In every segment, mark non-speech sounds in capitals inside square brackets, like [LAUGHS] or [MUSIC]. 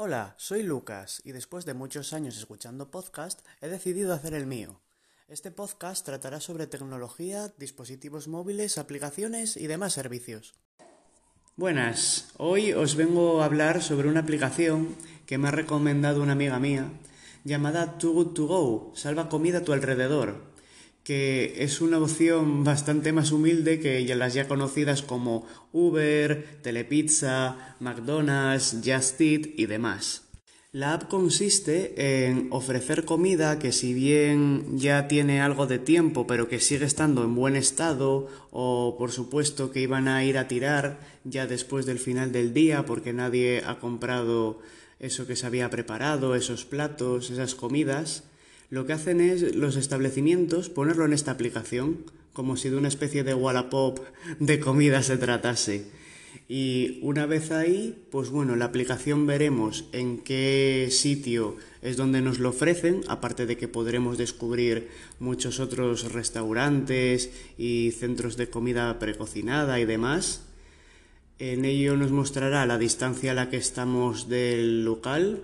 Hola, soy Lucas y después de muchos años escuchando podcast he decidido hacer el mío. Este podcast tratará sobre tecnología, dispositivos móviles, aplicaciones y demás servicios. Buenas, hoy os vengo a hablar sobre una aplicación que me ha recomendado una amiga mía llamada Too Good To Go, salva comida a tu alrededor que es una opción bastante más humilde que las ya conocidas como Uber, Telepizza, McDonald's, Just Eat y demás. La app consiste en ofrecer comida que si bien ya tiene algo de tiempo pero que sigue estando en buen estado o por supuesto que iban a ir a tirar ya después del final del día porque nadie ha comprado eso que se había preparado, esos platos, esas comidas, lo que hacen es los establecimientos ponerlo en esta aplicación, como si de una especie de Wallapop de comida se tratase. Y una vez ahí, pues bueno, la aplicación veremos en qué sitio es donde nos lo ofrecen, aparte de que podremos descubrir muchos otros restaurantes y centros de comida precocinada y demás. En ello nos mostrará la distancia a la que estamos del local,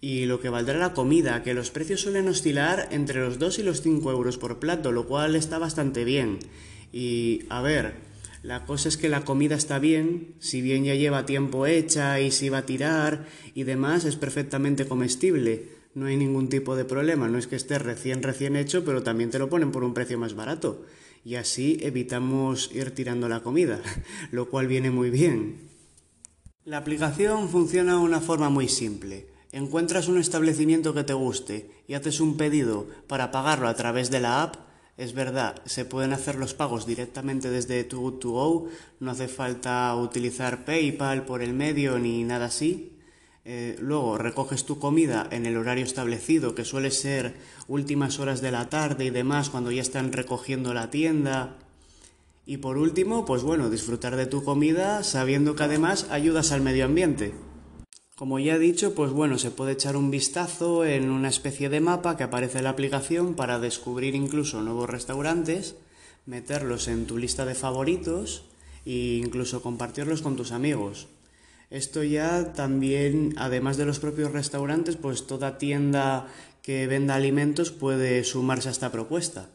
y lo que valdrá la comida, que los precios suelen oscilar entre los 2 y los 5 euros por plato, lo cual está bastante bien. Y a ver, la cosa es que la comida está bien, si bien ya lleva tiempo hecha y si va a tirar y demás, es perfectamente comestible. No hay ningún tipo de problema, no es que esté recién recién hecho, pero también te lo ponen por un precio más barato. Y así evitamos ir tirando la comida, [LAUGHS] lo cual viene muy bien. La aplicación funciona de una forma muy simple encuentras un establecimiento que te guste y haces un pedido para pagarlo a través de la app, es verdad, se pueden hacer los pagos directamente desde Too Good To Go, no hace falta utilizar PayPal por el medio ni nada así. Eh, luego recoges tu comida en el horario establecido, que suele ser últimas horas de la tarde y demás, cuando ya están recogiendo la tienda. Y por último, pues bueno, disfrutar de tu comida sabiendo que además ayudas al medio ambiente. Como ya he dicho, pues bueno, se puede echar un vistazo en una especie de mapa que aparece en la aplicación para descubrir incluso nuevos restaurantes, meterlos en tu lista de favoritos e incluso compartirlos con tus amigos. Esto ya también, además de los propios restaurantes, pues toda tienda que venda alimentos puede sumarse a esta propuesta,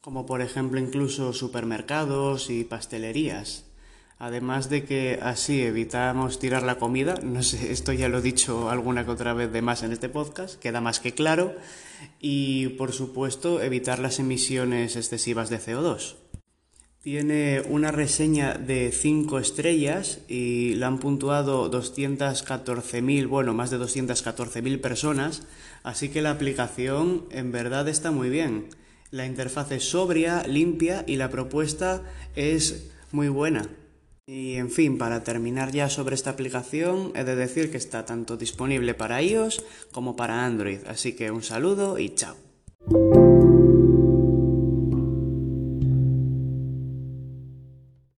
como por ejemplo incluso supermercados y pastelerías. Además de que así evitamos tirar la comida, no sé, esto ya lo he dicho alguna que otra vez de más en este podcast, queda más que claro, y por supuesto evitar las emisiones excesivas de CO2. Tiene una reseña de 5 estrellas y la han puntuado 214.000, bueno, más de 214.000 personas, así que la aplicación en verdad está muy bien. La interfaz es sobria, limpia y la propuesta es muy buena. Y en fin, para terminar ya sobre esta aplicación, he de decir que está tanto disponible para iOS como para Android, así que un saludo y chao.